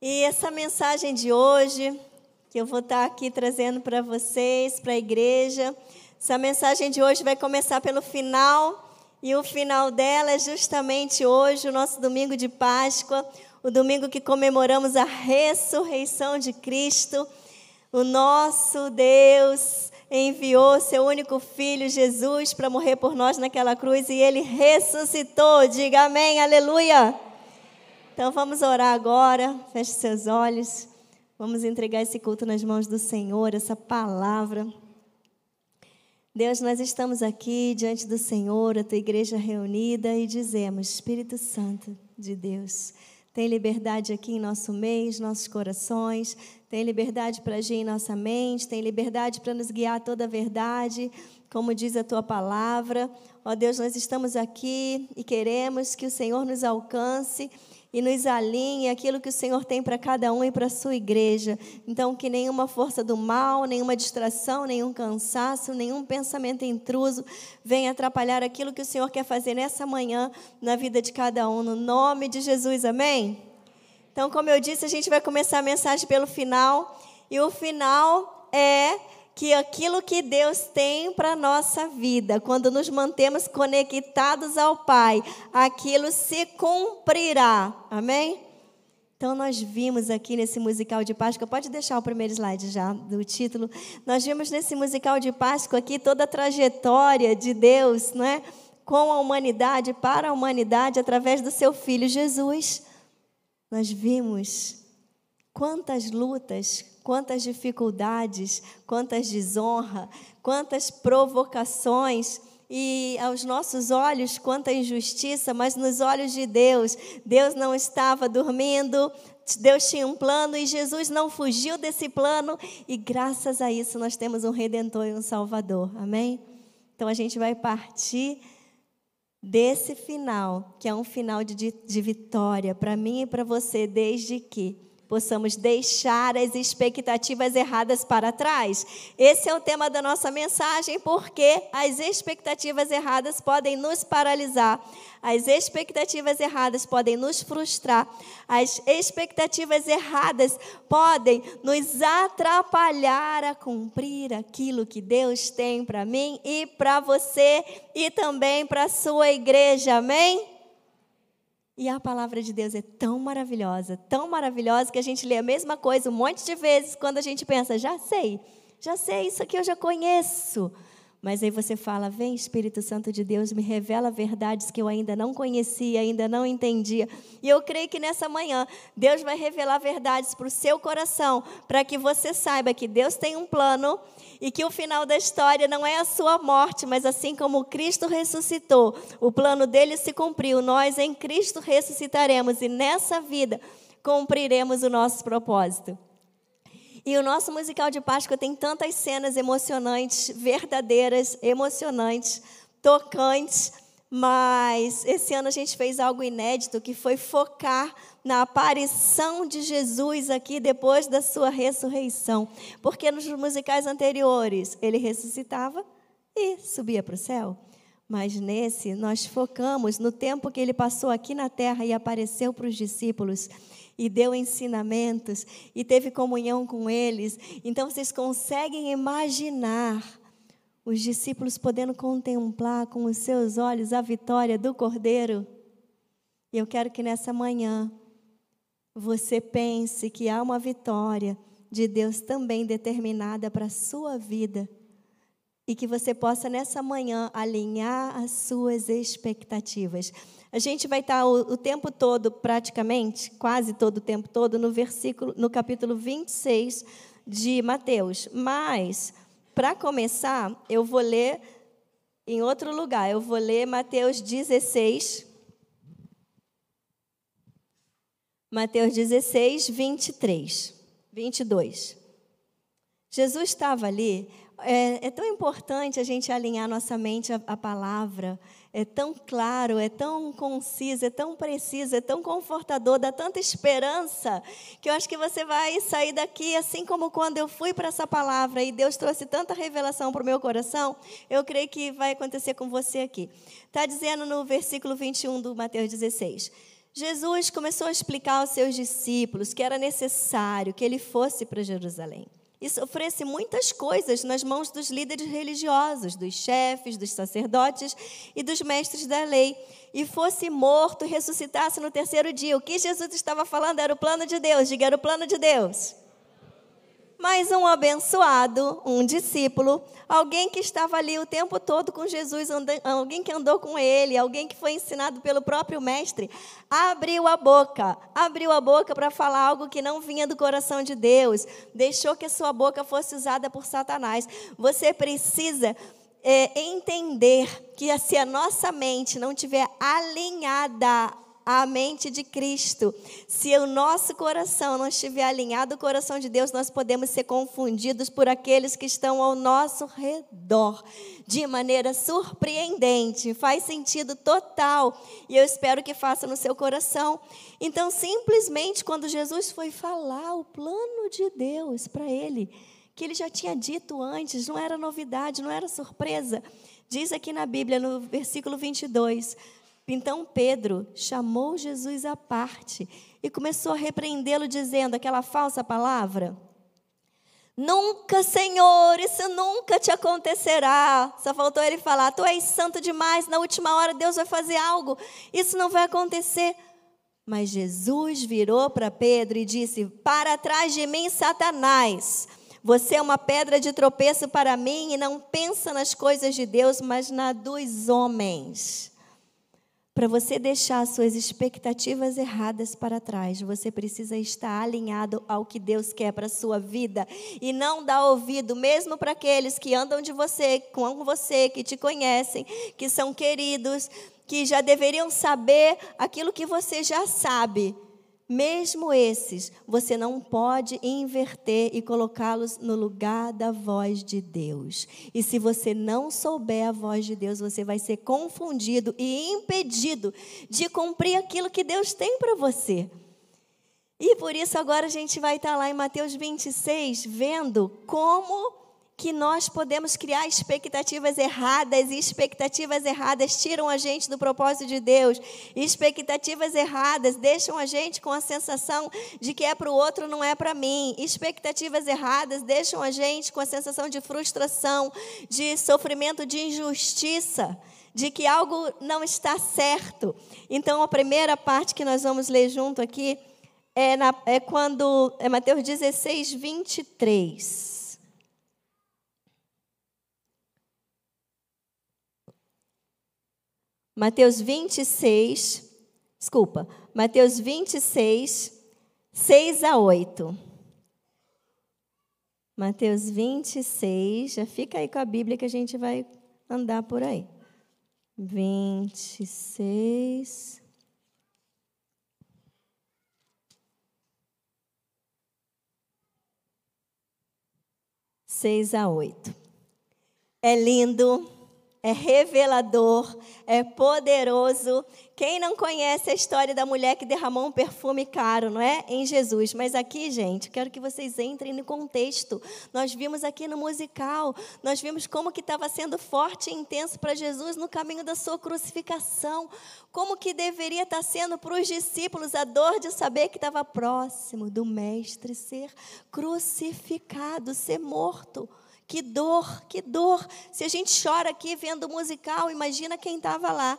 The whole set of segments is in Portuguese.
E essa mensagem de hoje, que eu vou estar aqui trazendo para vocês, para a igreja, essa mensagem de hoje vai começar pelo final, e o final dela é justamente hoje, o nosso domingo de Páscoa, o domingo que comemoramos a ressurreição de Cristo. O nosso Deus enviou seu único filho, Jesus, para morrer por nós naquela cruz e ele ressuscitou. Diga amém, aleluia. Então vamos orar agora, feche seus olhos. Vamos entregar esse culto nas mãos do Senhor, essa palavra. Deus, nós estamos aqui diante do Senhor, a tua igreja reunida, e dizemos: Espírito Santo de Deus, tem liberdade aqui em nosso meio, nossos corações, tem liberdade para agir em nossa mente, tem liberdade para nos guiar a toda a verdade, como diz a tua palavra. Ó Deus, nós estamos aqui e queremos que o Senhor nos alcance e nos alinhe aquilo que o Senhor tem para cada um e para a sua igreja. Então, que nenhuma força do mal, nenhuma distração, nenhum cansaço, nenhum pensamento intruso venha atrapalhar aquilo que o Senhor quer fazer nessa manhã na vida de cada um. No nome de Jesus, amém? Então, como eu disse, a gente vai começar a mensagem pelo final, e o final é que aquilo que Deus tem para nossa vida, quando nos mantemos conectados ao Pai, aquilo se cumprirá. Amém? Então, nós vimos aqui nesse musical de Páscoa, pode deixar o primeiro slide já do título. Nós vimos nesse musical de Páscoa aqui toda a trajetória de Deus, não é? Com a humanidade, para a humanidade, através do seu Filho Jesus. Nós vimos quantas lutas, quantas dificuldades, quantas desonra, quantas provocações e aos nossos olhos quanta injustiça, mas nos olhos de Deus, Deus não estava dormindo, Deus tinha um plano e Jesus não fugiu desse plano e graças a isso nós temos um redentor e um salvador. Amém? Então a gente vai partir desse final, que é um final de, de vitória para mim e para você, desde que possamos deixar as expectativas erradas para trás. Esse é o tema da nossa mensagem, porque as expectativas erradas podem nos paralisar, as expectativas erradas podem nos frustrar, as expectativas erradas podem nos atrapalhar a cumprir aquilo que Deus tem para mim e para você e também para a sua igreja. Amém? E a palavra de Deus é tão maravilhosa, tão maravilhosa, que a gente lê a mesma coisa um monte de vezes quando a gente pensa, já sei, já sei, isso aqui eu já conheço. Mas aí você fala: Vem, Espírito Santo de Deus, me revela verdades que eu ainda não conhecia, ainda não entendia. E eu creio que nessa manhã Deus vai revelar verdades para o seu coração, para que você saiba que Deus tem um plano e que o final da história não é a sua morte, mas assim como Cristo ressuscitou, o plano dele se cumpriu. Nós em Cristo ressuscitaremos e nessa vida cumpriremos o nosso propósito. E o nosso musical de Páscoa tem tantas cenas emocionantes, verdadeiras, emocionantes, tocantes, mas esse ano a gente fez algo inédito que foi focar na aparição de Jesus aqui depois da sua ressurreição. Porque nos musicais anteriores ele ressuscitava e subia para o céu. Mas nesse nós focamos no tempo que ele passou aqui na terra e apareceu para os discípulos e deu ensinamentos e teve comunhão com eles. Então vocês conseguem imaginar os discípulos podendo contemplar com os seus olhos a vitória do Cordeiro. E eu quero que nessa manhã você pense que há uma vitória de Deus também determinada para a sua vida e que você possa nessa manhã alinhar as suas expectativas. A gente vai estar o, o, tempo todo, praticamente, quase todo o tempo todo, no versículo, no capítulo 26 de Mateus. Mas, para começar, eu vou ler em outro lugar. Eu vou ler Mateus 16. Mateus 16, 23, 22. Jesus estava ali. É, é tão importante a gente alinhar nossa mente à, à palavra é tão claro, é tão conciso, é tão preciso, é tão confortador, dá tanta esperança, que eu acho que você vai sair daqui assim como quando eu fui para essa palavra e Deus trouxe tanta revelação para o meu coração, eu creio que vai acontecer com você aqui. Está dizendo no versículo 21 do Mateus 16: Jesus começou a explicar aos seus discípulos que era necessário que ele fosse para Jerusalém e sofresse muitas coisas nas mãos dos líderes religiosos, dos chefes, dos sacerdotes e dos mestres da lei, e fosse morto e ressuscitasse no terceiro dia. O que Jesus estava falando era o plano de Deus, diga, era o plano de Deus mas um abençoado, um discípulo, alguém que estava ali o tempo todo com Jesus, alguém que andou com ele, alguém que foi ensinado pelo próprio mestre, abriu a boca, abriu a boca para falar algo que não vinha do coração de Deus, deixou que a sua boca fosse usada por Satanás. Você precisa é, entender que se a nossa mente não tiver alinhada a mente de Cristo. Se o nosso coração não estiver alinhado ao coração de Deus, nós podemos ser confundidos por aqueles que estão ao nosso redor de maneira surpreendente. Faz sentido total e eu espero que faça no seu coração. Então, simplesmente quando Jesus foi falar o plano de Deus para ele, que ele já tinha dito antes, não era novidade, não era surpresa. Diz aqui na Bíblia, no versículo 22, então Pedro chamou Jesus à parte e começou a repreendê-lo, dizendo aquela falsa palavra: Nunca, Senhor, isso nunca te acontecerá. Só faltou ele falar: Tu és santo demais, na última hora Deus vai fazer algo, isso não vai acontecer. Mas Jesus virou para Pedro e disse: Para trás de mim, Satanás. Você é uma pedra de tropeço para mim e não pensa nas coisas de Deus, mas na dos homens. Para você deixar suas expectativas erradas para trás, você precisa estar alinhado ao que Deus quer para a sua vida e não dar ouvido, mesmo para aqueles que andam de você, com você, que te conhecem, que são queridos, que já deveriam saber aquilo que você já sabe. Mesmo esses, você não pode inverter e colocá-los no lugar da voz de Deus. E se você não souber a voz de Deus, você vai ser confundido e impedido de cumprir aquilo que Deus tem para você. E por isso agora a gente vai estar lá em Mateus 26, vendo como que nós podemos criar expectativas erradas, e expectativas erradas tiram a gente do propósito de Deus. Expectativas erradas deixam a gente com a sensação de que é para o outro, não é para mim. Expectativas erradas deixam a gente com a sensação de frustração, de sofrimento, de injustiça, de que algo não está certo. Então, a primeira parte que nós vamos ler junto aqui é, na, é quando é Mateus 16, 23. Mateus 26, desculpa, Mateus 26, 6 a 8. Mateus 26, já fica aí com a Bíblia que a gente vai andar por aí. 26. Seis a oito. É lindo é revelador, é poderoso. Quem não conhece a história da mulher que derramou um perfume caro, não é? Em Jesus. Mas aqui, gente, quero que vocês entrem no contexto. Nós vimos aqui no musical, nós vimos como que estava sendo forte e intenso para Jesus no caminho da sua crucificação. Como que deveria estar sendo para os discípulos a dor de saber que estava próximo do mestre ser crucificado, ser morto. Que dor, que dor. Se a gente chora aqui vendo o musical, imagina quem estava lá.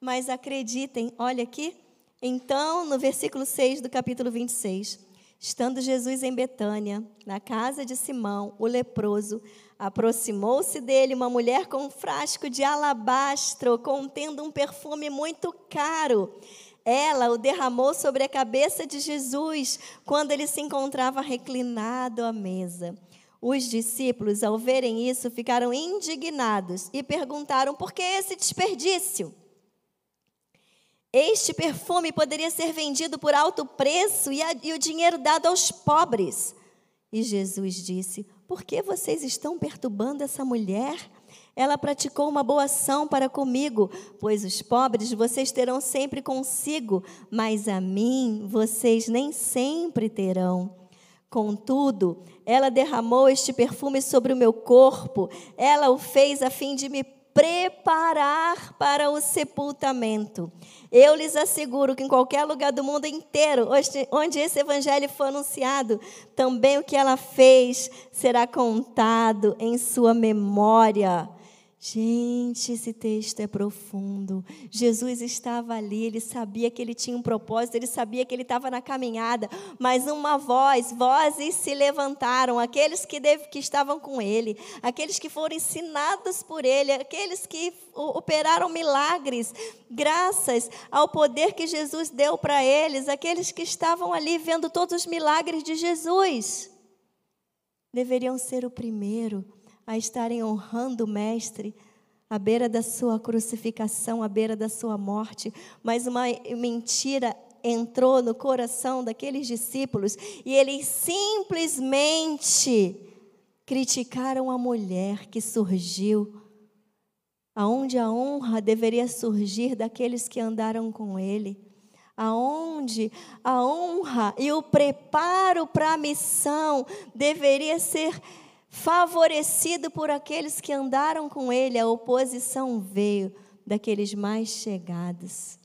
Mas acreditem, olha aqui. Então, no versículo 6 do capítulo 26, estando Jesus em Betânia, na casa de Simão, o leproso, aproximou-se dele uma mulher com um frasco de alabastro contendo um perfume muito caro. Ela o derramou sobre a cabeça de Jesus quando ele se encontrava reclinado à mesa. Os discípulos, ao verem isso, ficaram indignados e perguntaram: por que esse desperdício? Este perfume poderia ser vendido por alto preço e, a, e o dinheiro dado aos pobres. E Jesus disse: Por que vocês estão perturbando essa mulher? Ela praticou uma boa ação para comigo, pois os pobres vocês terão sempre consigo, mas a mim vocês nem sempre terão. Contudo, ela derramou este perfume sobre o meu corpo, ela o fez a fim de me preparar para o sepultamento. Eu lhes asseguro que em qualquer lugar do mundo inteiro, onde esse evangelho for anunciado, também o que ela fez será contado em sua memória. Gente, esse texto é profundo. Jesus estava ali, ele sabia que ele tinha um propósito, ele sabia que ele estava na caminhada, mas uma voz, vozes se levantaram, aqueles que, deve, que estavam com ele, aqueles que foram ensinados por ele, aqueles que operaram milagres, graças ao poder que Jesus deu para eles, aqueles que estavam ali vendo todos os milagres de Jesus. Deveriam ser o primeiro a estarem honrando o Mestre à beira da sua crucificação, à beira da sua morte, mas uma mentira entrou no coração daqueles discípulos e eles simplesmente criticaram a mulher que surgiu, aonde a honra deveria surgir daqueles que andaram com ele aonde a honra e o preparo para a missão deveria ser favorecido por aqueles que andaram com ele, a oposição veio daqueles mais chegados.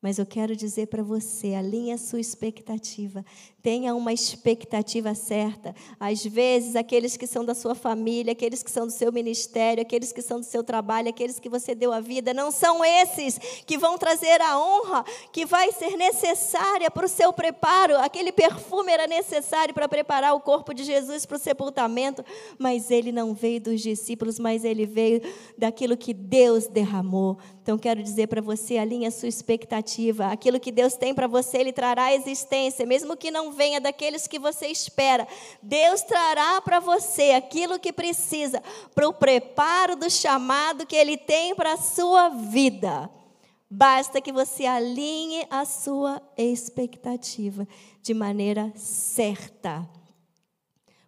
Mas eu quero dizer para você, alinhe a sua expectativa. Tenha uma expectativa certa. Às vezes, aqueles que são da sua família, aqueles que são do seu ministério, aqueles que são do seu trabalho, aqueles que você deu a vida, não são esses que vão trazer a honra que vai ser necessária para o seu preparo. Aquele perfume era necessário para preparar o corpo de Jesus para o sepultamento, mas ele não veio dos discípulos, mas ele veio daquilo que Deus derramou. Então, quero dizer para você, alinhe a sua expectativa. Aquilo que Deus tem para você, Ele trará à existência, mesmo que não venha daqueles que você espera. Deus trará para você aquilo que precisa para o preparo do chamado que Ele tem para a sua vida. Basta que você alinhe a sua expectativa de maneira certa.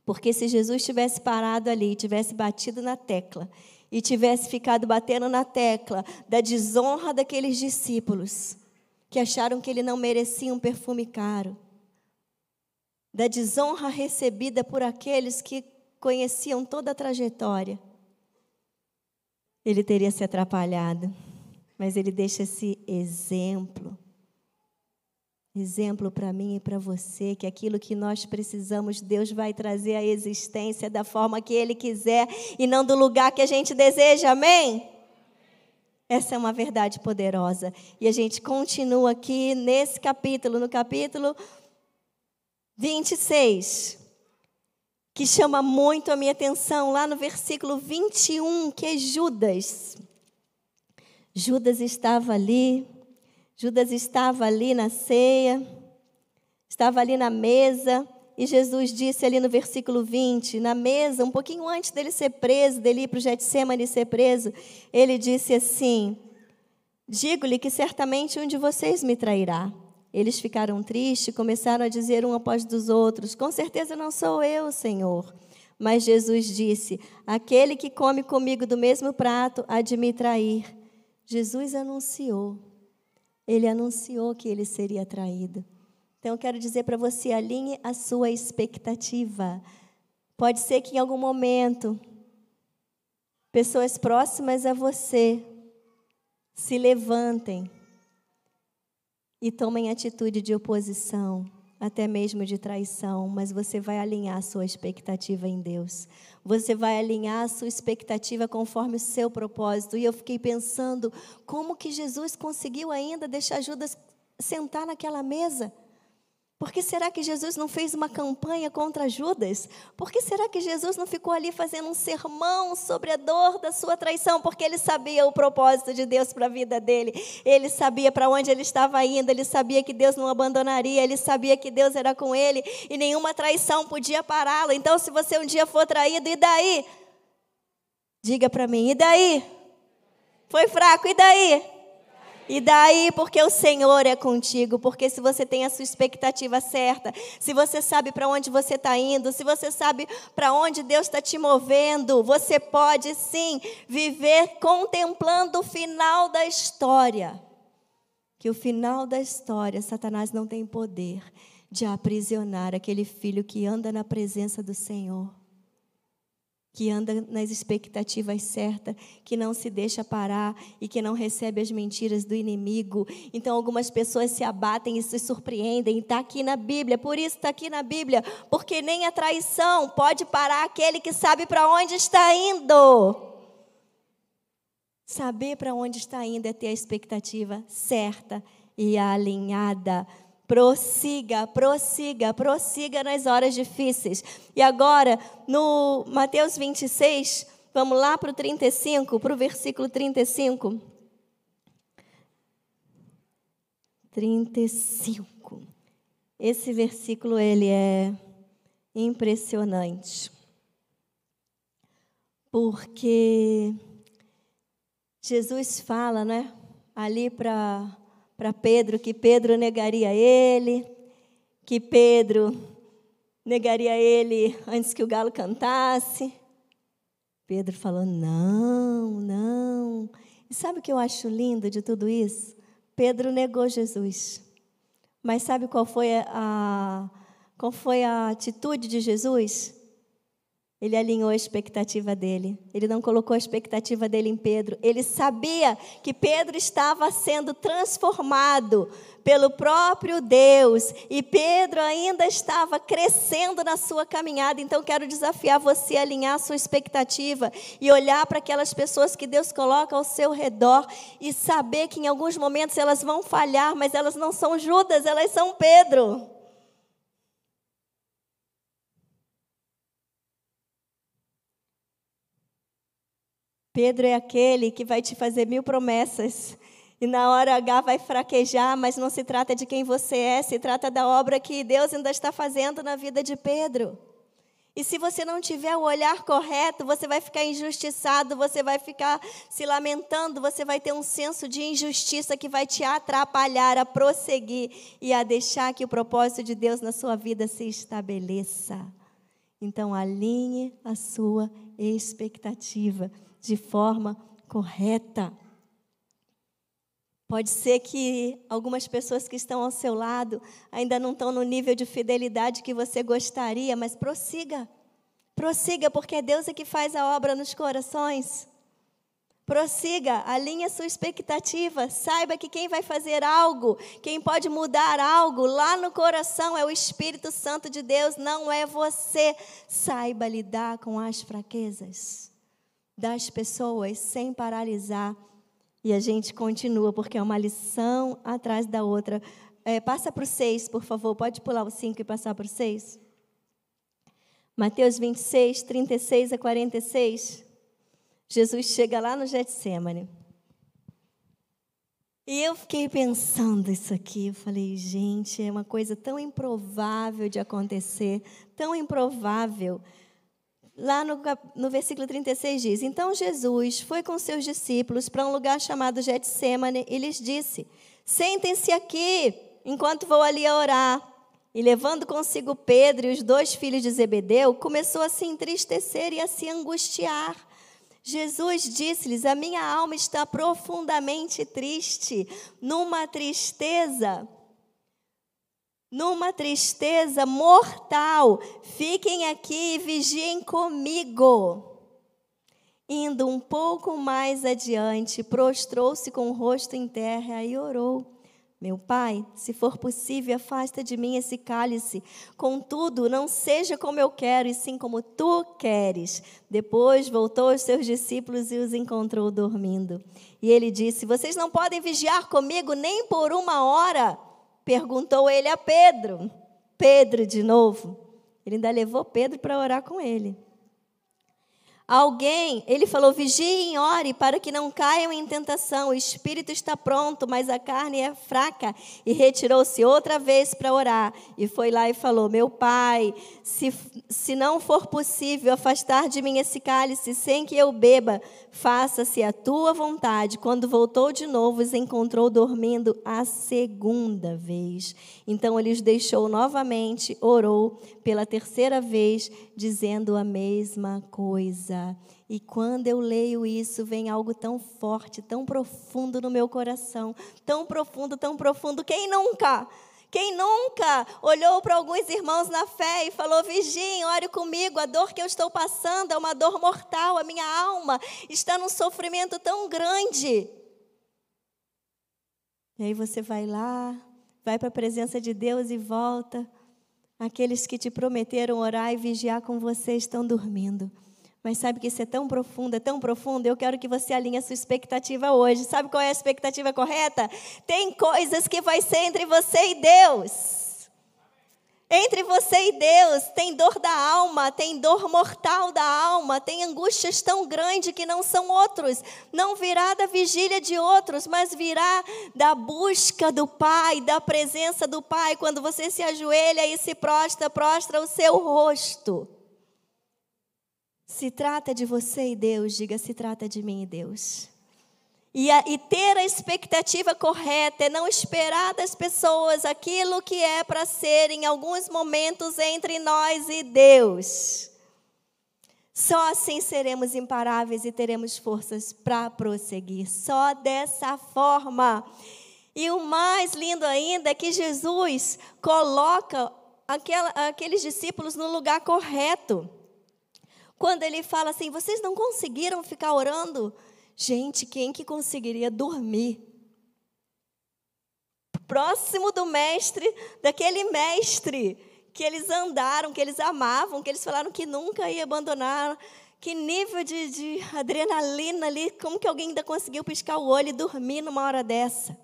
Porque se Jesus tivesse parado ali, tivesse batido na tecla e tivesse ficado batendo na tecla da desonra daqueles discípulos que acharam que ele não merecia um perfume caro, da desonra recebida por aqueles que conheciam toda a trajetória, ele teria se atrapalhado. Mas ele deixa esse exemplo exemplo para mim e para você que aquilo que nós precisamos, Deus vai trazer à existência da forma que Ele quiser e não do lugar que a gente deseja, amém? Essa é uma verdade poderosa. E a gente continua aqui nesse capítulo, no capítulo 26, que chama muito a minha atenção, lá no versículo 21, que é Judas. Judas estava ali Judas estava ali na ceia, estava ali na mesa, e Jesus disse ali no versículo 20, na mesa, um pouquinho antes dele ser preso, dele ir para o Getsemane ser preso, ele disse assim: Digo-lhe que certamente um de vocês me trairá. Eles ficaram tristes, começaram a dizer um após dos outros: Com certeza não sou eu, Senhor. Mas Jesus disse: Aquele que come comigo do mesmo prato há de me trair. Jesus anunciou ele anunciou que ele seria traído. Então, eu quero dizer para você: alinhe a sua expectativa. Pode ser que em algum momento, pessoas próximas a você se levantem e tomem atitude de oposição até mesmo de traição, mas você vai alinhar a sua expectativa em Deus. Você vai alinhar a sua expectativa conforme o seu propósito. E eu fiquei pensando como que Jesus conseguiu ainda deixar Judas sentar naquela mesa. Por que será que Jesus não fez uma campanha contra Judas? Por que será que Jesus não ficou ali fazendo um sermão sobre a dor da sua traição? Porque ele sabia o propósito de Deus para a vida dele. Ele sabia para onde ele estava indo, ele sabia que Deus não abandonaria, ele sabia que Deus era com ele e nenhuma traição podia pará-lo. Então, se você um dia for traído, e daí? Diga para mim, e daí? Foi fraco, e daí? E daí, porque o Senhor é contigo, porque se você tem a sua expectativa certa, se você sabe para onde você está indo, se você sabe para onde Deus está te movendo, você pode sim viver contemplando o final da história. Que o final da história, Satanás não tem poder de aprisionar aquele filho que anda na presença do Senhor. Que anda nas expectativas certas, que não se deixa parar e que não recebe as mentiras do inimigo. Então, algumas pessoas se abatem e se surpreendem. Está aqui na Bíblia, por isso está aqui na Bíblia, porque nem a traição pode parar aquele que sabe para onde está indo. Saber para onde está indo é ter a expectativa certa e alinhada. Prossiga, prossiga, prossiga nas horas difíceis. E agora, no Mateus 26, vamos lá para o 35, para o versículo 35. 35. Esse versículo ele é impressionante. Porque Jesus fala, né, ali para para Pedro que Pedro negaria ele, que Pedro negaria ele antes que o galo cantasse. Pedro falou: não, não. E sabe o que eu acho lindo de tudo isso? Pedro negou Jesus. Mas sabe qual foi a, qual foi a atitude de Jesus? Ele alinhou a expectativa dele. Ele não colocou a expectativa dele em Pedro. Ele sabia que Pedro estava sendo transformado pelo próprio Deus e Pedro ainda estava crescendo na sua caminhada. Então quero desafiar você a alinhar a sua expectativa e olhar para aquelas pessoas que Deus coloca ao seu redor e saber que em alguns momentos elas vão falhar, mas elas não são Judas, elas são Pedro. Pedro é aquele que vai te fazer mil promessas e na hora H vai fraquejar, mas não se trata de quem você é, se trata da obra que Deus ainda está fazendo na vida de Pedro. E se você não tiver o olhar correto, você vai ficar injustiçado, você vai ficar se lamentando, você vai ter um senso de injustiça que vai te atrapalhar a prosseguir e a deixar que o propósito de Deus na sua vida se estabeleça. Então, alinhe a sua expectativa de forma correta. Pode ser que algumas pessoas que estão ao seu lado ainda não estão no nível de fidelidade que você gostaria, mas prossiga. Prossiga, porque Deus é que faz a obra nos corações. Prossiga, alinhe sua expectativa. Saiba que quem vai fazer algo, quem pode mudar algo lá no coração é o Espírito Santo de Deus, não é você. Saiba lidar com as fraquezas das pessoas sem paralisar. E a gente continua, porque é uma lição atrás da outra. É, passa para o 6, por favor. Pode pular o 5 e passar para o 6. Mateus 26, 36 a 46. Jesus chega lá no Getsemane. E eu fiquei pensando isso aqui. Eu falei, gente, é uma coisa tão improvável de acontecer, tão improvável. Lá no, no versículo 36 diz: Então Jesus foi com seus discípulos para um lugar chamado Getsemane e lhes disse: Sentem-se aqui, enquanto vou ali a orar. E levando consigo Pedro e os dois filhos de Zebedeu, começou a se entristecer e a se angustiar. Jesus disse-lhes: A minha alma está profundamente triste, numa tristeza numa tristeza mortal. Fiquem aqui e vigiem comigo. Indo um pouco mais adiante, prostrou-se com o rosto em terra e orou. Meu pai, se for possível, afasta de mim esse cálice. Contudo, não seja como eu quero, e sim como tu queres. Depois voltou aos seus discípulos e os encontrou dormindo. E ele disse: Vocês não podem vigiar comigo nem por uma hora. Perguntou ele a Pedro. Pedro, de novo. Ele ainda levou Pedro para orar com ele. Alguém, ele falou: vigiem, ore, para que não caiam em tentação. O espírito está pronto, mas a carne é fraca. E retirou-se outra vez para orar. E foi lá e falou: Meu pai, se, se não for possível afastar de mim esse cálice sem que eu beba, faça-se a tua vontade. Quando voltou de novo, os encontrou dormindo a segunda vez. Então ele os deixou novamente, orou pela terceira vez, dizendo a mesma coisa. E quando eu leio isso, vem algo tão forte, tão profundo no meu coração, tão profundo, tão profundo. Quem nunca? Quem nunca olhou para alguns irmãos na fé e falou: Virgem, ore comigo, a dor que eu estou passando é uma dor mortal, a minha alma está num sofrimento tão grande. E aí você vai lá, vai para a presença de Deus e volta. Aqueles que te prometeram orar e vigiar com você estão dormindo. Mas sabe que isso é tão profundo, é tão profundo, eu quero que você alinhe a sua expectativa hoje. Sabe qual é a expectativa correta? Tem coisas que vai ser entre você e Deus. Entre você e Deus tem dor da alma, tem dor mortal da alma, tem angústias tão grandes que não são outros. Não virá da vigília de outros, mas virá da busca do Pai, da presença do Pai. Quando você se ajoelha e se prostra, prostra o seu rosto. Se trata de você e Deus, diga: se trata de mim e Deus. E, a, e, ter a expectativa correta é não esperar das pessoas aquilo que é para ser em alguns momentos entre nós e Deus. Só assim seremos imparáveis e teremos forças para prosseguir. Só dessa forma. E o mais lindo ainda é que Jesus coloca aquela, aqueles discípulos no lugar correto. Quando ele fala assim: vocês não conseguiram ficar orando? Gente, quem que conseguiria dormir? Próximo do mestre, daquele mestre que eles andaram, que eles amavam, que eles falaram que nunca ia abandonar. Que nível de, de adrenalina ali, como que alguém ainda conseguiu piscar o olho e dormir numa hora dessa?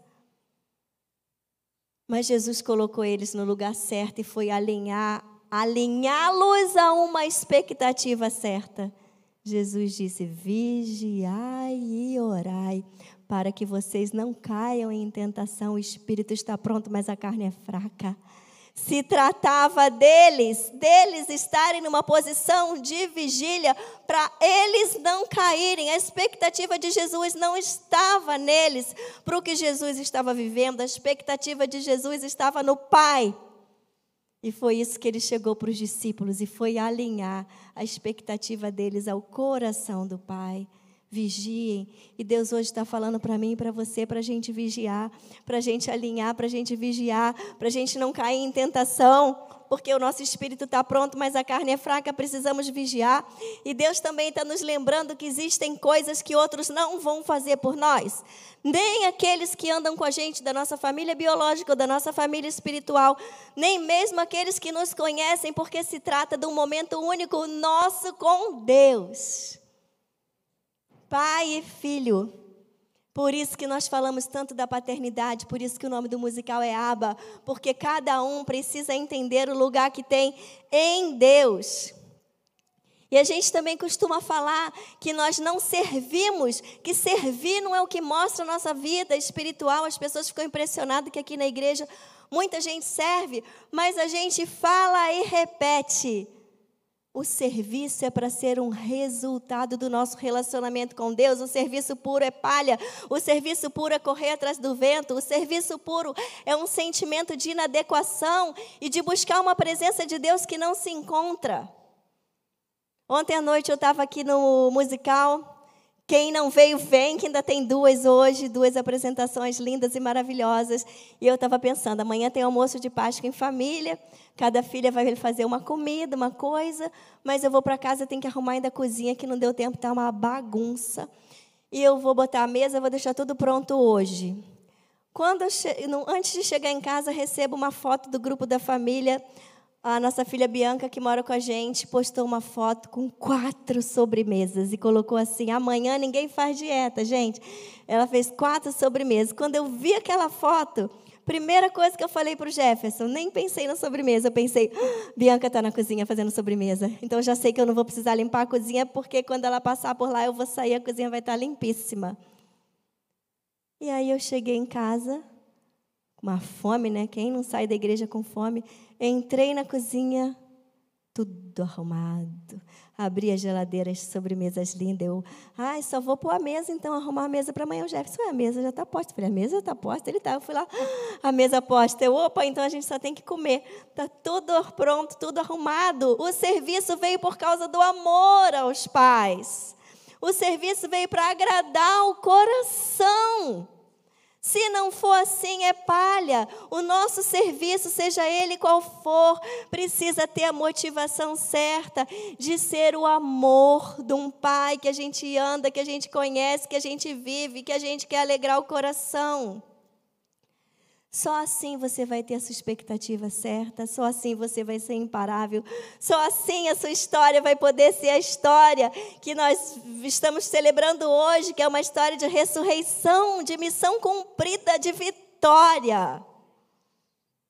Mas Jesus colocou eles no lugar certo e foi alinhar alinhá-los a uma expectativa certa. Jesus disse: vigiai e orai, para que vocês não caiam em tentação. O espírito está pronto, mas a carne é fraca. Se tratava deles, deles estarem numa posição de vigília para eles não caírem. A expectativa de Jesus não estava neles para o que Jesus estava vivendo, a expectativa de Jesus estava no Pai. E foi isso que ele chegou para os discípulos e foi alinhar a expectativa deles ao coração do Pai. Vigiem. E Deus hoje está falando para mim e para você, para a gente vigiar, para a gente alinhar, para a gente vigiar, para a gente não cair em tentação porque o nosso espírito está pronto, mas a carne é fraca, precisamos vigiar. E Deus também está nos lembrando que existem coisas que outros não vão fazer por nós. Nem aqueles que andam com a gente da nossa família biológica ou da nossa família espiritual, nem mesmo aqueles que nos conhecem, porque se trata de um momento único nosso com Deus. Pai e filho, por isso que nós falamos tanto da paternidade, por isso que o nome do musical é Aba, porque cada um precisa entender o lugar que tem em Deus. E a gente também costuma falar que nós não servimos, que servir não é o que mostra a nossa vida espiritual. As pessoas ficam impressionadas que aqui na igreja muita gente serve, mas a gente fala e repete. O serviço é para ser um resultado do nosso relacionamento com Deus. O serviço puro é palha. O serviço puro é correr atrás do vento. O serviço puro é um sentimento de inadequação e de buscar uma presença de Deus que não se encontra. Ontem à noite eu estava aqui no musical quem não veio, vem, que ainda tem duas hoje, duas apresentações lindas e maravilhosas. E eu estava pensando, amanhã tem almoço de Páscoa em família, cada filha vai fazer uma comida, uma coisa, mas eu vou para casa, tenho que arrumar ainda a cozinha, que não deu tempo, está uma bagunça. E eu vou botar a mesa, vou deixar tudo pronto hoje. Quando antes de chegar em casa, recebo uma foto do grupo da família a nossa filha Bianca, que mora com a gente, postou uma foto com quatro sobremesas e colocou assim: amanhã ninguém faz dieta, gente. Ela fez quatro sobremesas. Quando eu vi aquela foto, primeira coisa que eu falei para o Jefferson, nem pensei na sobremesa, eu pensei: ah, Bianca está na cozinha fazendo sobremesa. Então já sei que eu não vou precisar limpar a cozinha, porque quando ela passar por lá eu vou sair, a cozinha vai estar tá limpíssima. E aí eu cheguei em casa, com uma fome, né? Quem não sai da igreja com fome? Entrei na cozinha, tudo arrumado. Abri as sobremesas lindas. Eu, ai, só vou pôr a mesa, então, arrumar a mesa para amanhã. O Jefferson, a mesa já está posta. Eu falei, a mesa está posta? Ele está. Eu fui lá, a mesa posta. Eu, opa, então a gente só tem que comer. Está tudo pronto, tudo arrumado. O serviço veio por causa do amor aos pais. O serviço veio para agradar o coração. Se não for assim, é palha. O nosso serviço, seja ele qual for, precisa ter a motivação certa de ser o amor de um pai que a gente anda, que a gente conhece, que a gente vive, que a gente quer alegrar o coração. Só assim você vai ter a sua expectativa certa, só assim você vai ser imparável, só assim a sua história vai poder ser a história que nós estamos celebrando hoje, que é uma história de ressurreição, de missão cumprida, de vitória,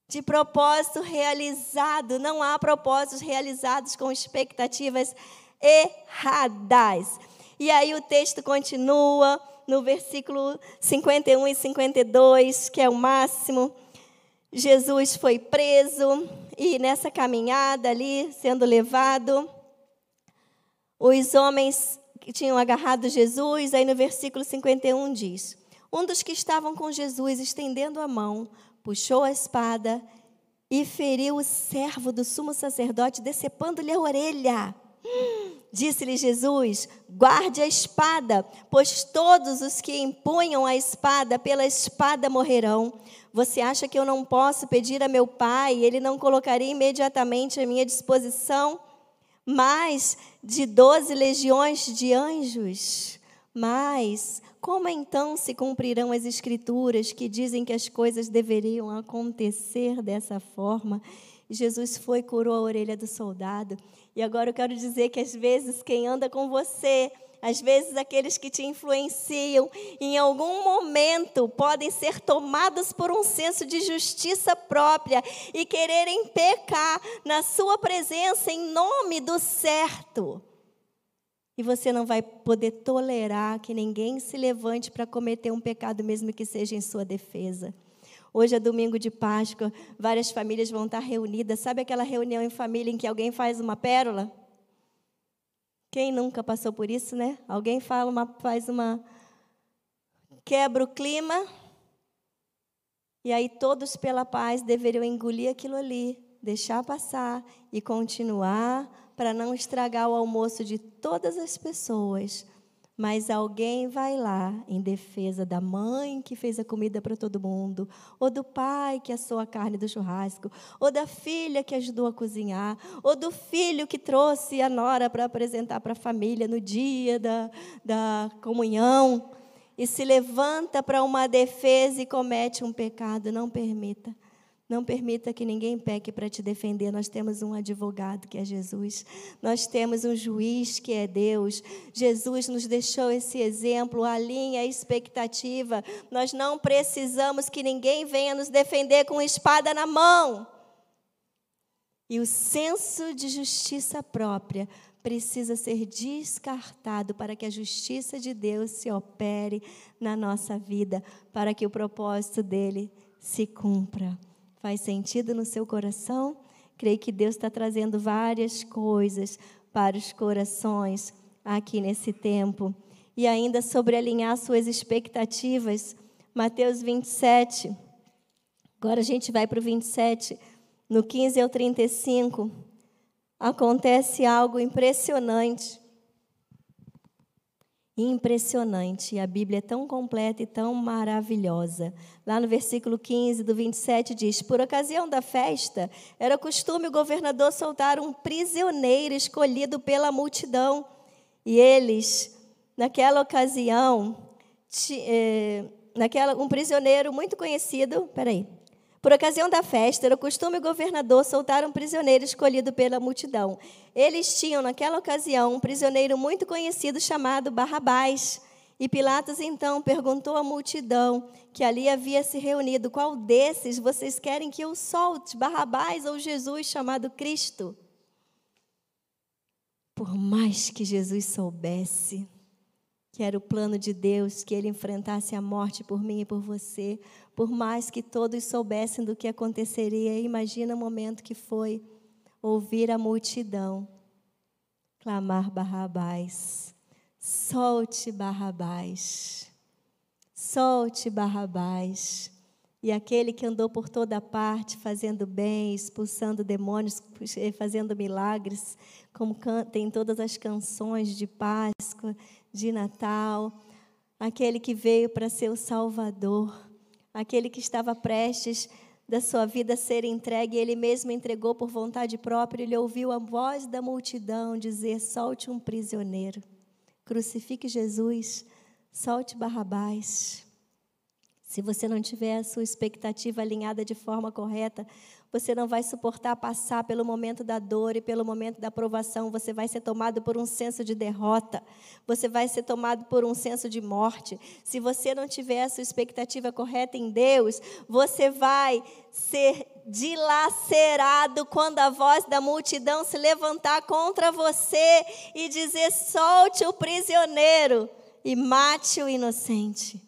de propósito realizado. Não há propósitos realizados com expectativas erradas. E aí o texto continua no versículo 51 e 52, que é o máximo. Jesus foi preso e nessa caminhada ali, sendo levado, os homens que tinham agarrado Jesus, aí no versículo 51 diz: Um dos que estavam com Jesus, estendendo a mão, puxou a espada e feriu o servo do sumo sacerdote, decepando-lhe a orelha. Disse-lhe Jesus: Guarde a espada, pois todos os que empunham a espada pela espada morrerão. Você acha que eu não posso pedir a meu Pai, ele não colocaria imediatamente à minha disposição mais de doze legiões de anjos? Mas como então se cumprirão as Escrituras que dizem que as coisas deveriam acontecer dessa forma? Jesus foi, curou a orelha do soldado. E agora eu quero dizer que às vezes quem anda com você, às vezes aqueles que te influenciam, em algum momento podem ser tomados por um senso de justiça própria e quererem pecar na sua presença em nome do certo. E você não vai poder tolerar que ninguém se levante para cometer um pecado, mesmo que seja em sua defesa. Hoje é domingo de Páscoa, várias famílias vão estar reunidas. Sabe aquela reunião em família em que alguém faz uma pérola? Quem nunca passou por isso, né? Alguém fala uma, faz uma. quebra o clima. E aí todos, pela paz, deveriam engolir aquilo ali, deixar passar e continuar para não estragar o almoço de todas as pessoas mas alguém vai lá em defesa da mãe que fez a comida para todo mundo, ou do pai que assou a carne do churrasco, ou da filha que ajudou a cozinhar, ou do filho que trouxe a nora para apresentar para a família no dia da, da comunhão, e se levanta para uma defesa e comete um pecado. Não permita. Não permita que ninguém peque para te defender. Nós temos um advogado que é Jesus. Nós temos um juiz que é Deus. Jesus nos deixou esse exemplo, alinha a expectativa. Nós não precisamos que ninguém venha nos defender com espada na mão. E o senso de justiça própria precisa ser descartado para que a justiça de Deus se opere na nossa vida, para que o propósito dele se cumpra. Faz sentido no seu coração? Creio que Deus está trazendo várias coisas para os corações aqui nesse tempo. E ainda sobre alinhar suas expectativas, Mateus 27. Agora a gente vai para o 27, no 15 ao 35. Acontece algo impressionante impressionante. A Bíblia é tão completa e tão maravilhosa. Lá no versículo 15 do 27 diz: Por ocasião da festa, era costume o governador soltar um prisioneiro escolhido pela multidão. E eles, naquela ocasião, eh, naquela, um prisioneiro muito conhecido. Peraí. Por ocasião da festa, era costume o governador soltar um prisioneiro escolhido pela multidão. Eles tinham, naquela ocasião, um prisioneiro muito conhecido chamado Barrabás. E Pilatos então perguntou à multidão que ali havia se reunido: Qual desses vocês querem que eu solte, Barrabás ou Jesus chamado Cristo? Por mais que Jesus soubesse que era o plano de Deus que ele enfrentasse a morte por mim e por você, por mais que todos soubessem do que aconteceria, imagina o momento que foi ouvir a multidão clamar Barrabás. Solte Barrabás. Solte Barrabás. E aquele que andou por toda parte fazendo bem, expulsando demônios, fazendo milagres, como tem todas as canções de Páscoa, de Natal, aquele que veio para ser o Salvador, aquele que estava prestes da sua vida ser entregue, ele mesmo entregou por vontade própria, ele ouviu a voz da multidão dizer: solte um prisioneiro, crucifique Jesus, solte Barrabás. Se você não tiver a sua expectativa alinhada de forma correta, você não vai suportar passar pelo momento da dor e pelo momento da provação. Você vai ser tomado por um senso de derrota. Você vai ser tomado por um senso de morte. Se você não tiver a sua expectativa correta em Deus, você vai ser dilacerado quando a voz da multidão se levantar contra você e dizer: solte o prisioneiro e mate o inocente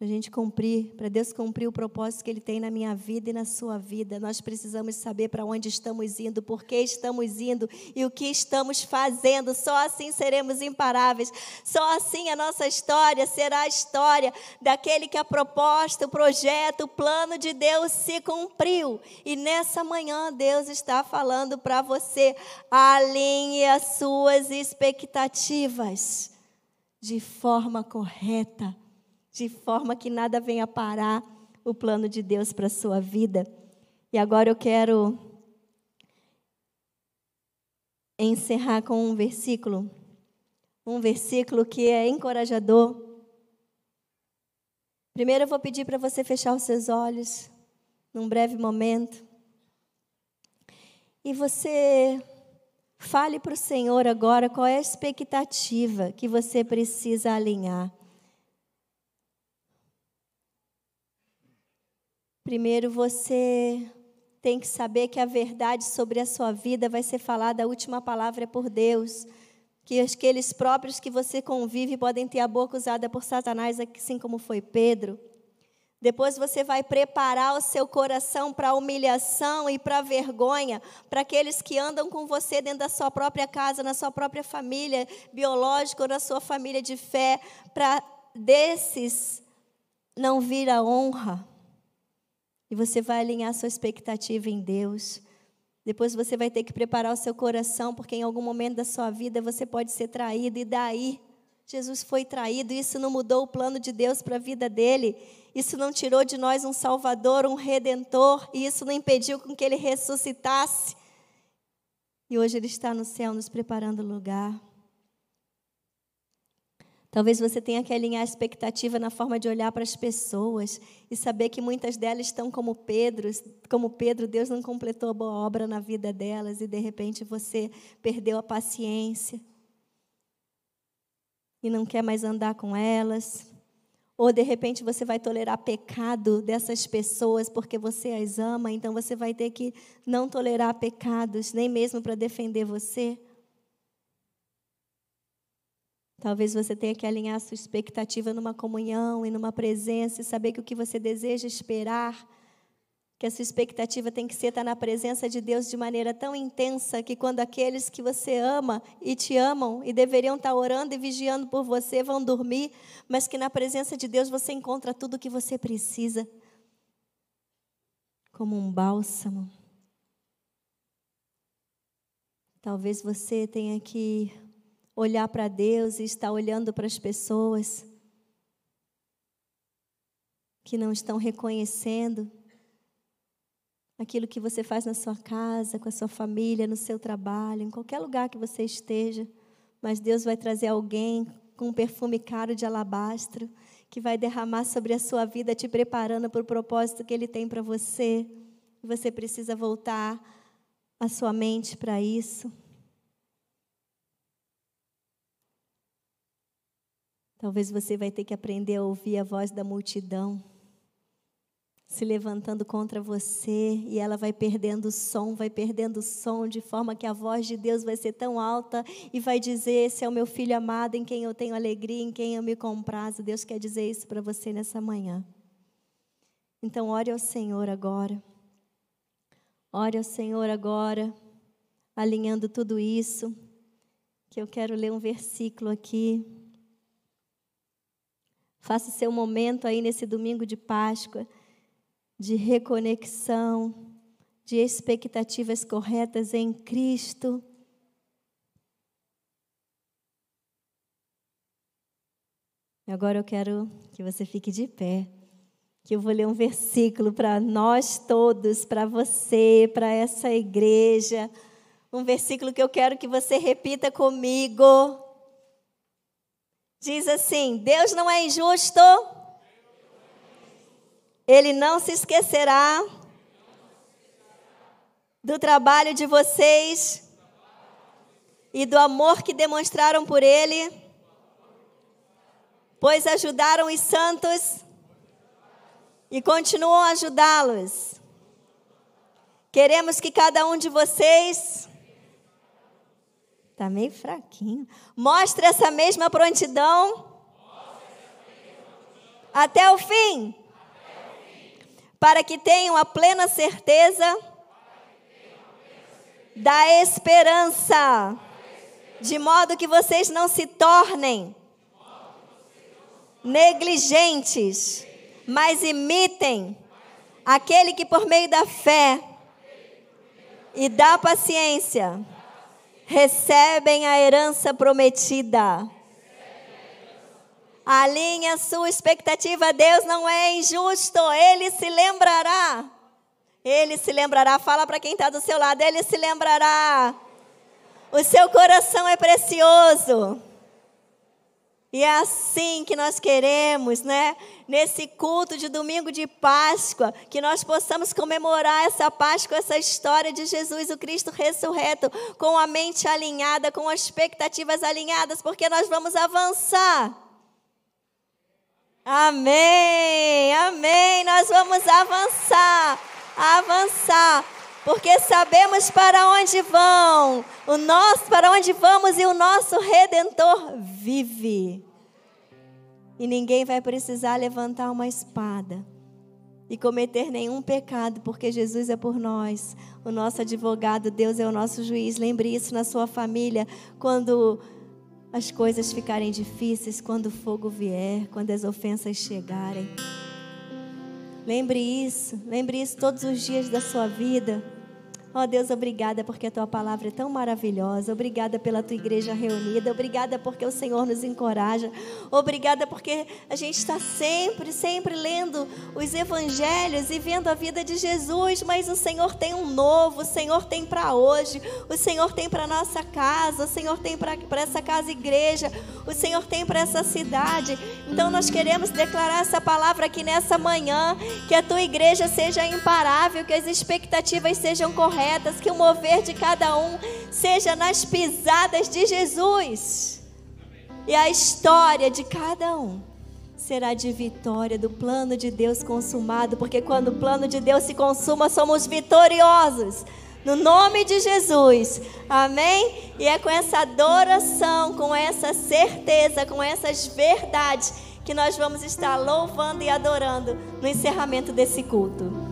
para a gente cumprir, para Deus cumprir o propósito que Ele tem na minha vida e na sua vida, nós precisamos saber para onde estamos indo, por que estamos indo e o que estamos fazendo. Só assim seremos imparáveis. Só assim a nossa história será a história daquele que a proposta, o projeto, o plano de Deus se cumpriu. E nessa manhã Deus está falando para você: alinhe as suas expectativas de forma correta de forma que nada venha parar o plano de Deus para a sua vida. E agora eu quero encerrar com um versículo, um versículo que é encorajador. Primeiro eu vou pedir para você fechar os seus olhos num breve momento. E você fale para o Senhor agora qual é a expectativa que você precisa alinhar. Primeiro você tem que saber que a verdade sobre a sua vida vai ser falada, a última palavra é por Deus. Que aqueles próprios que você convive podem ter a boca usada por Satanás, assim como foi Pedro. Depois você vai preparar o seu coração para a humilhação e para a vergonha, para aqueles que andam com você dentro da sua própria casa, na sua própria família biológica ou na sua família de fé, para desses não vir a honra. E você vai alinhar sua expectativa em Deus. Depois você vai ter que preparar o seu coração, porque em algum momento da sua vida você pode ser traído, e daí Jesus foi traído, isso não mudou o plano de Deus para a vida dele, isso não tirou de nós um Salvador, um Redentor, e isso não impediu com que ele ressuscitasse. E hoje ele está no céu nos preparando lugar. Talvez você tenha que alinhar a expectativa na forma de olhar para as pessoas e saber que muitas delas estão como Pedro, como Pedro, Deus não completou a boa obra na vida delas e de repente você perdeu a paciência e não quer mais andar com elas. Ou de repente você vai tolerar pecado dessas pessoas porque você as ama, então você vai ter que não tolerar pecados, nem mesmo para defender você. Talvez você tenha que alinhar sua expectativa numa comunhão e numa presença e saber que o que você deseja esperar, que a sua expectativa tem que ser estar na presença de Deus de maneira tão intensa que quando aqueles que você ama e te amam e deveriam estar orando e vigiando por você vão dormir, mas que na presença de Deus você encontra tudo o que você precisa, como um bálsamo. Talvez você tenha que olhar para Deus e estar olhando para as pessoas que não estão reconhecendo aquilo que você faz na sua casa, com a sua família, no seu trabalho, em qualquer lugar que você esteja. Mas Deus vai trazer alguém com um perfume caro de alabastro que vai derramar sobre a sua vida, te preparando para o propósito que Ele tem para você. Você precisa voltar a sua mente para isso. Talvez você vai ter que aprender a ouvir a voz da multidão se levantando contra você e ela vai perdendo o som, vai perdendo o som de forma que a voz de Deus vai ser tão alta e vai dizer: Esse é o meu filho amado em quem eu tenho alegria, em quem eu me comprazo. Deus quer dizer isso para você nessa manhã. Então, ore ao Senhor agora. Ore ao Senhor agora, alinhando tudo isso. Que eu quero ler um versículo aqui. Faça seu momento aí nesse domingo de Páscoa de reconexão, de expectativas corretas em Cristo. Agora eu quero que você fique de pé, que eu vou ler um versículo para nós todos, para você, para essa igreja. Um versículo que eu quero que você repita comigo. Diz assim: Deus não é injusto, Ele não se esquecerá do trabalho de vocês e do amor que demonstraram por Ele, pois ajudaram os santos e continuam a ajudá-los. Queremos que cada um de vocês Está meio fraquinho. Mostre essa mesma prontidão. Até o fim. Para que tenham a plena certeza da esperança. De modo que vocês não se tornem negligentes, mas imitem aquele que por meio da fé e da paciência recebem a herança prometida. Alinhe a sua expectativa. Deus não é injusto. Ele se lembrará. Ele se lembrará. Fala para quem está do seu lado. Ele se lembrará. O seu coração é precioso. E é assim que nós queremos, né? Nesse culto de domingo de Páscoa, que nós possamos comemorar essa Páscoa, essa história de Jesus, o Cristo ressurreto, com a mente alinhada, com as expectativas alinhadas, porque nós vamos avançar. Amém, amém. Nós vamos avançar, avançar, porque sabemos para onde vão, o nosso, para onde vamos e o nosso redentor vive. E ninguém vai precisar levantar uma espada e cometer nenhum pecado, porque Jesus é por nós, o nosso advogado, Deus é o nosso juiz. Lembre isso na sua família, quando as coisas ficarem difíceis, quando o fogo vier, quando as ofensas chegarem. Lembre isso, lembre isso todos os dias da sua vida. Ó oh, Deus, obrigada porque a tua palavra é tão maravilhosa. Obrigada pela tua igreja reunida. Obrigada porque o Senhor nos encoraja. Obrigada porque a gente está sempre, sempre lendo os evangelhos e vendo a vida de Jesus. Mas o Senhor tem um novo. O Senhor tem para hoje. O Senhor tem para nossa casa. O Senhor tem para essa casa igreja. O Senhor tem para essa cidade. Então nós queremos declarar essa palavra aqui nessa manhã. Que a tua igreja seja imparável. Que as expectativas sejam corretas corretas, que o mover de cada um seja nas pisadas de Jesus. E a história de cada um será de vitória do plano de Deus consumado, porque quando o plano de Deus se consuma, somos vitoriosos. No nome de Jesus. Amém? E é com essa adoração, com essa certeza, com essas verdades que nós vamos estar louvando e adorando no encerramento desse culto.